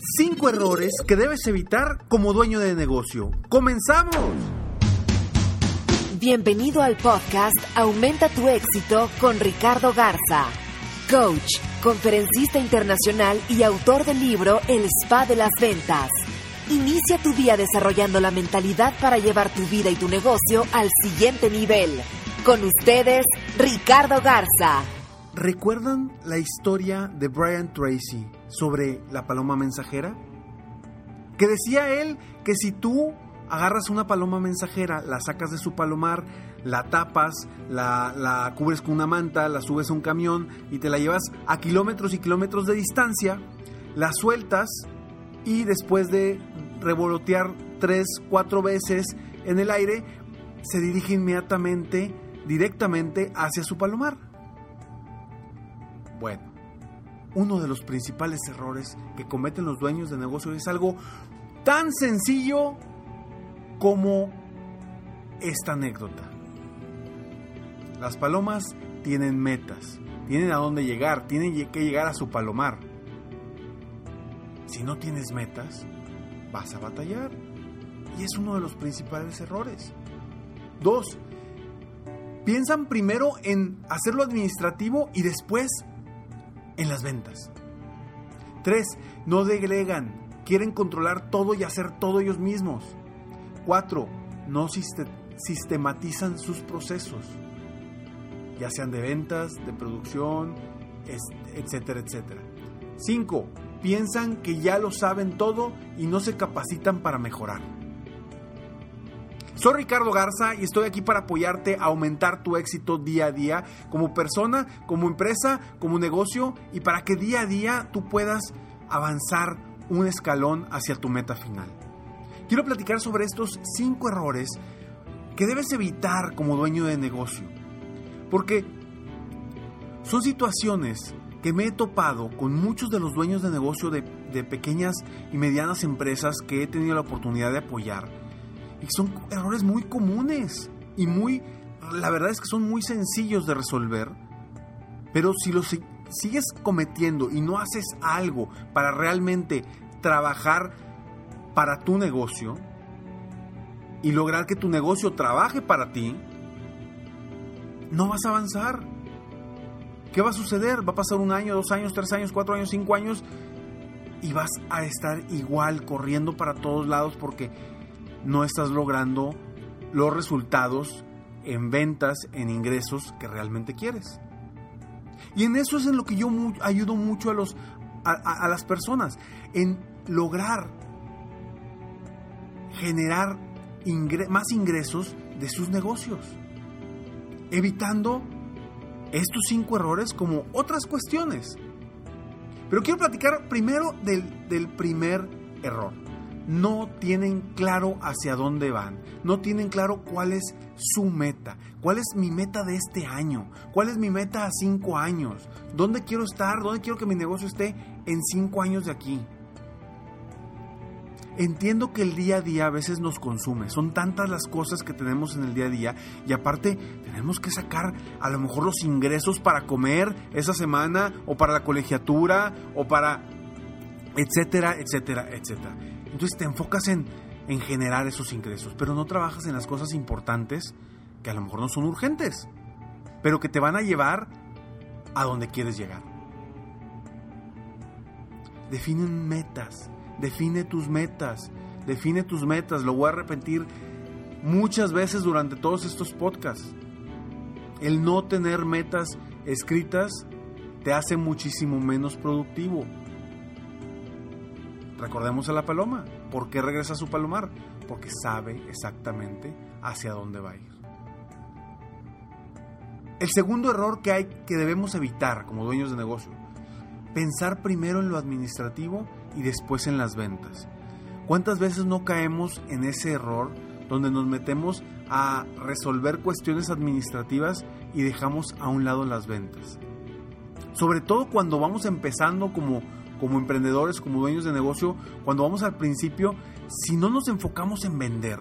Cinco errores que debes evitar como dueño de negocio. ¡Comenzamos! Bienvenido al podcast Aumenta tu éxito con Ricardo Garza, coach, conferencista internacional y autor del libro El Spa de las Ventas. Inicia tu día desarrollando la mentalidad para llevar tu vida y tu negocio al siguiente nivel. Con ustedes, Ricardo Garza. ¿Recuerdan la historia de Brian Tracy sobre la paloma mensajera? Que decía él que si tú agarras una paloma mensajera, la sacas de su palomar, la tapas, la, cubres con una manta, la subes a un camión y te la llevas a kilómetros y kilómetros de distancia, la sueltas y después de revolotear tres, cuatro veces en el aire, se dirige inmediatamente, directamente hacia su palomar. Bueno, uno de los principales errores que cometen los dueños de negocios es algo tan sencillo como esta anécdota. Las palomas tienen metas, tienen a dónde llegar, tienen que llegar a su palomar. Si no tienes metas, vas a batallar. Y es uno de los principales errores. Dos, piensan primero en hacerlo administrativo y después en las ventas. 3. No degregan, quieren controlar todo y hacer todo ellos mismos. 4. No sistematizan sus procesos, ya sean de ventas, de producción, etcétera, etcétera. 5. Piensan que ya lo saben todo y no se capacitan para mejorar. Soy Ricardo Garza y estoy aquí para apoyarte a aumentar tu éxito día a día como persona, como empresa, como negocio y para que día a día tú puedas avanzar un escalón hacia tu meta final. Quiero platicar sobre estos cinco errores que debes evitar como dueño de negocio. Porque son situaciones que me he topado con muchos de los dueños de negocio de, de pequeñas y medianas empresas que he tenido la oportunidad de apoyar y son errores muy comunes y muy, la verdad es que son muy sencillos de resolver, pero si los sigues cometiendo y no haces algo para realmente trabajar para tu negocio y lograr que tu negocio trabaje para ti, no vas a avanzar. ¿Qué va a suceder? Va a pasar un año, dos años, tres años, cuatro años, cinco años y vas a estar igual corriendo para todos lados porque no estás logrando los resultados en ventas, en ingresos que realmente quieres. Y en eso es en lo que yo ayudo mucho a, los, a, las personas, en lograr generar más ingresos de sus negocios, evitando estos cinco errores como otras cuestiones. Pero quiero platicar primero del, del primer error no tienen claro hacia dónde van, no tienen claro cuál es su meta, cuál es mi meta de este año, cuál es mi meta a cinco años, dónde quiero estar, dónde quiero que mi negocio esté en cinco años de aquí. Entiendo que el día a día a veces nos consume, son tantas las cosas que tenemos en el día a día y aparte tenemos que sacar a lo mejor los ingresos para comer esa semana o para la colegiatura o para etcétera, etcétera, etcétera. Entonces te enfocas en, en generar esos ingresos, pero no trabajas en las cosas importantes que a lo mejor no son urgentes, pero que te van a llevar a donde quieres llegar. define metas, define tus metas, define tus metas. Lo voy a repetir muchas veces durante todos estos podcasts. El no tener metas escritas te hace muchísimo menos productivo. Recordemos a la paloma. ¿Por qué regresa a su palomar? Porque sabe exactamente hacia dónde va a ir. El segundo error que hay que debemos evitar como dueños de negocio, pensar primero en lo administrativo y después en las ventas. ¿Cuántas veces no caemos en ese error donde nos metemos a resolver cuestiones administrativas y dejamos a un lado las ventas? Sobre todo cuando vamos empezando como, como emprendedores, como dueños de negocio, cuando vamos al principio, si no nos enfocamos en vender,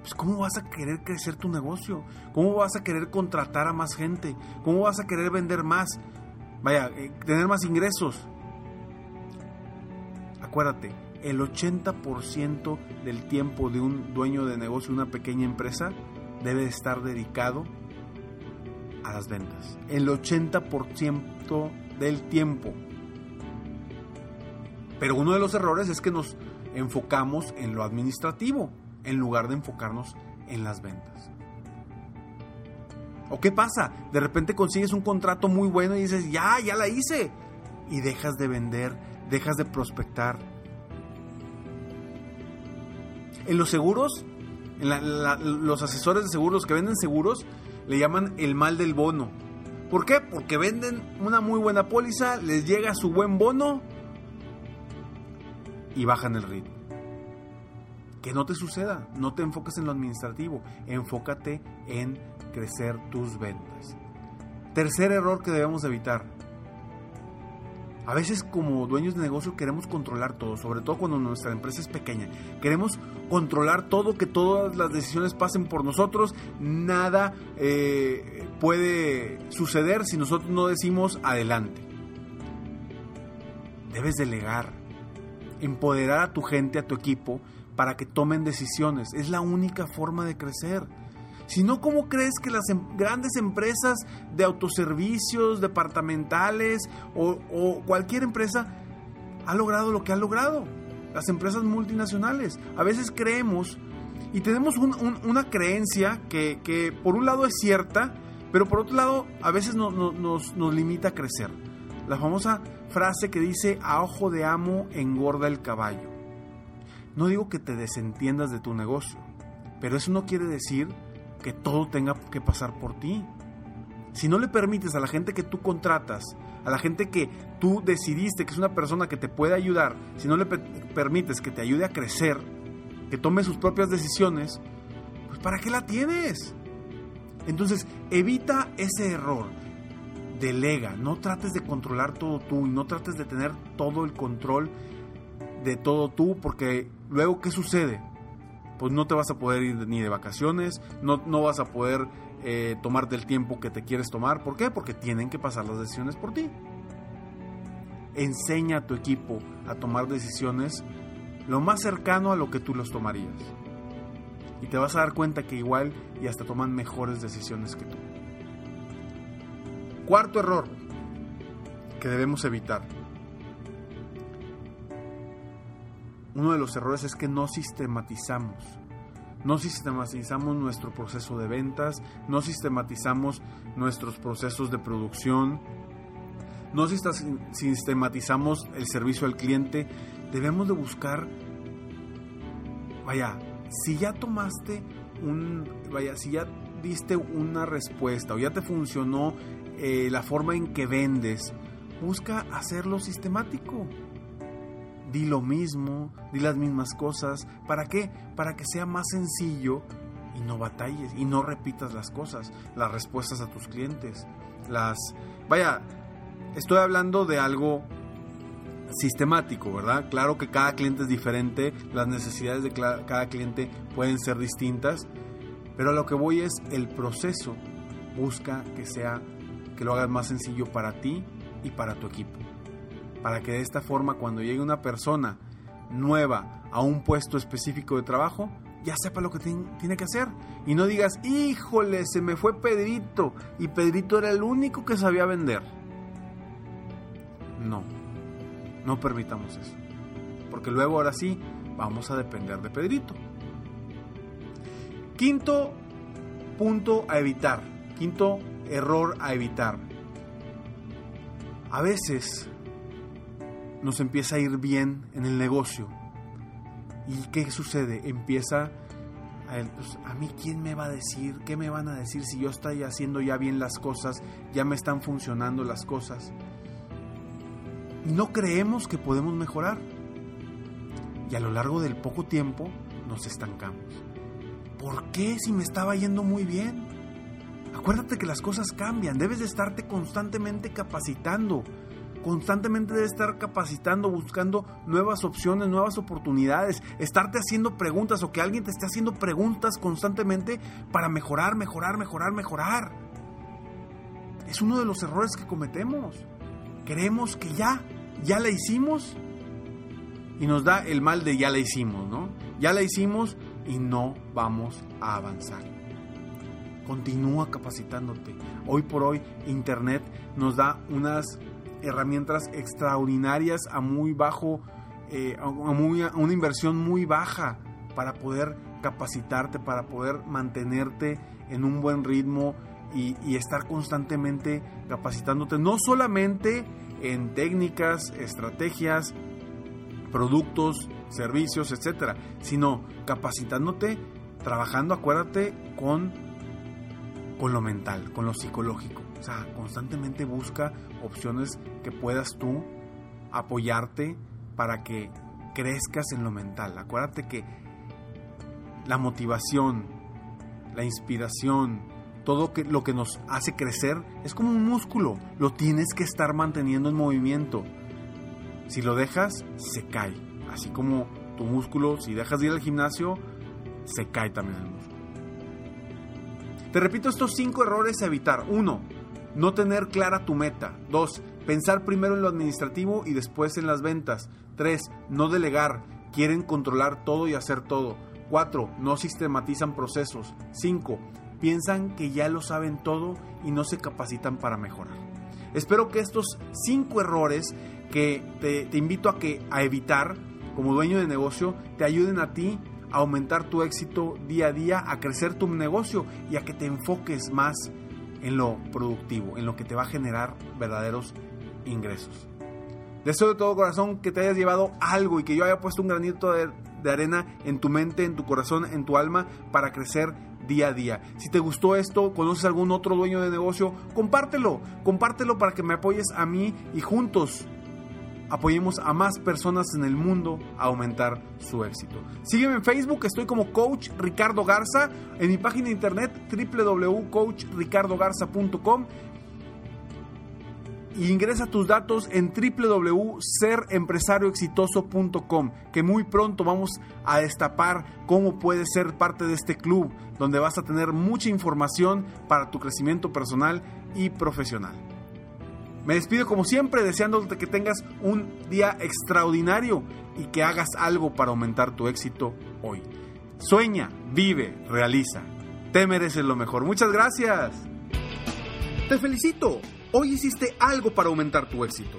pues ¿cómo vas a querer crecer tu negocio? ¿Cómo vas a querer contratar a más gente? ¿Cómo vas a querer vender más? Vaya, eh, tener más ingresos. Acuérdate, el 80% del tiempo de un dueño de negocio, una pequeña empresa, debe estar dedicado a las ventas. El 80% del tiempo. Pero uno de los errores es que nos enfocamos en lo administrativo en lugar de enfocarnos en las ventas. ¿O qué pasa? De repente consigues un contrato muy bueno y dices, ya, ya la hice. Y dejas de vender, dejas de prospectar. En los seguros, en los asesores de seguros que venden seguros, le llaman el mal del bono. ¿Por qué? Porque venden una muy buena póliza, les llega su buen bono y bajan el ritmo que no te suceda. No te enfoques en lo administrativo, enfócate en crecer tus ventas. Tercer error que debemos evitar. A veces como dueños de negocio queremos controlar todo, sobre todo cuando nuestra empresa es pequeña. Queremos controlar todo, que todas las decisiones pasen por nosotros. Nada eh, puede suceder si nosotros no decimos adelante. Debes delegar, empoderar a tu gente, a tu equipo, para que tomen decisiones. Es la única forma de crecer. Si no, ¿cómo crees que las em-, grandes empresas de autoservicios, departamentales o, cualquier empresa ha logrado lo que ha logrado? Las empresas multinacionales. A veces creemos y tenemos una creencia que, por un lado es cierta, pero por otro lado a veces nos limita a crecer. La famosa frase que dice, a ojo de amo engorda el caballo. No digo que te desentiendas de tu negocio, pero eso no quiere decir que todo tenga que pasar por ti. Si no le permites a la gente que tú contratas, a la gente que tú decidiste que es una persona que te puede ayudar, si no le permites que te ayude a crecer, que tome sus propias decisiones, pues ¿para qué la tienes? Entonces, evita ese error. Delega, no trates de controlar todo tú y no trates de tener todo el control de todo tú, porque luego, ¿qué sucede? Pues no te vas a poder ir ni de vacaciones, no, no vas a poder eh, tomarte el tiempo que te quieres tomar. ¿Por qué? Porque tienen que pasar las decisiones por ti. Enseña a tu equipo a tomar decisiones lo más cercano a lo que tú los tomarías. Y te vas a dar cuenta que igual y hasta toman mejores decisiones que tú. Cuarto error que debemos evitar uno de los errores es que no sistematizamos. No sistematizamos nuestro proceso de ventas, no sistematizamos nuestros procesos de producción, no sistematizamos el servicio al cliente. Debemos de buscar, vaya, si ya tomaste un, vaya, si ya diste una respuesta o ya te funcionó eh, la forma en que vendes, busca hacerlo sistemático di lo mismo, di las mismas cosas. ¿Para qué? Para que sea más sencillo y no batalles y no repitas las cosas, las respuestas a tus clientes. Las vaya, estoy hablando de algo sistemático, ¿verdad? Claro que cada cliente es diferente, las necesidades de cada cliente pueden ser distintas, pero a lo que voy es el proceso busca que sea que lo hagas más sencillo para ti y para tu equipo para que de esta forma cuando llegue una persona nueva a un puesto específico de trabajo, ya sepa lo que tiene que hacer. Y no digas, híjole, se me fue Pedrito y Pedrito era el único que sabía vender. No, no permitamos eso. Porque luego ahora sí vamos a depender de Pedrito. Quinto punto a evitar. Quinto error a evitar. A veces nos empieza a ir bien en el negocio. ¿Y qué sucede? Empieza a, pues, a mí quién me va a decir, qué me van a decir si yo estoy haciendo ya bien las cosas, ya me están funcionando las cosas. No creemos que podemos mejorar. Y a lo largo del poco tiempo nos estancamos. ¿Por qué si me estaba yendo muy bien? Acuérdate que las cosas cambian, debes de estarte constantemente capacitando, constantemente debes estar capacitando, buscando nuevas opciones, nuevas oportunidades, estarte haciendo preguntas o que alguien te esté haciendo preguntas constantemente para mejorar, mejorar, mejorar, mejorar. Es uno de los errores que cometemos. Creemos que ya, ya la hicimos y nos da el mal de ya la hicimos, ¿no? Ya la hicimos y no vamos a avanzar. Continúa capacitándote. Hoy por hoy Internet nos da unas herramientas extraordinarias a muy bajo, eh, a, muy, una inversión muy baja para poder capacitarte, para poder mantenerte en un buen ritmo y, y estar constantemente capacitándote, no solamente en técnicas, estrategias, productos, servicios, etcétera, sino capacitándote, trabajando, acuérdate, con con lo mental, con lo psicológico. O sea, constantemente busca opciones que puedas tú apoyarte para que crezcas en lo mental. Acuérdate que la motivación, la inspiración, todo lo que nos hace crecer es como un músculo. Lo tienes que estar manteniendo en movimiento. Si lo dejas, se cae. Así como tu músculo, si dejas de ir al gimnasio, se cae también el músculo. Te repito estos cinco errores a evitar. 1. No tener clara tu meta. 2. Pensar primero en lo administrativo y después en las ventas. 3. No delegar. Quieren controlar todo y hacer todo. 4. No sistematizan procesos. 5. Piensan que ya lo saben todo y no se capacitan para mejorar. Espero que estos cinco errores que te, te invito a, que, a evitar como dueño de negocio te ayuden a ti aumentar tu éxito día a día, a crecer tu negocio y a que te enfoques más en lo productivo, en lo que te va a generar verdaderos ingresos. Deseo de todo corazón que te hayas llevado algo y que yo haya puesto un granito de, arena en tu mente, en tu corazón, en tu alma para crecer día a día. Si te gustó esto, conoces algún otro dueño de negocio, compártelo, compártelo para que me apoyes a mí y juntos apoyemos a más personas en el mundo a aumentar su éxito. Sígueme en Facebook, estoy como Coach Ricardo Garza, en mi página de internet www.coachricardogarza.com y ingresa tus datos en www.serempresarioexitoso.com, que muy pronto vamos a destapar cómo puedes ser parte de este club, donde vas a tener mucha información para tu crecimiento personal y profesional. Me despido como siempre deseándote que tengas un día extraordinario y que hagas algo para aumentar tu éxito hoy. Sueña, vive, realiza. Te mereces lo mejor. Muchas gracias. Te felicito. Hoy hiciste algo para aumentar tu éxito.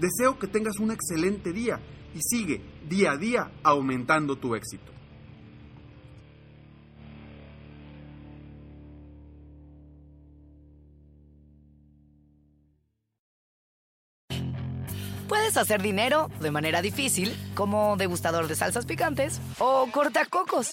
Deseo que tengas un excelente día y sigue día a día aumentando tu éxito. Puedes hacer dinero de manera difícil, como degustador de salsas picantes, o cortacocos,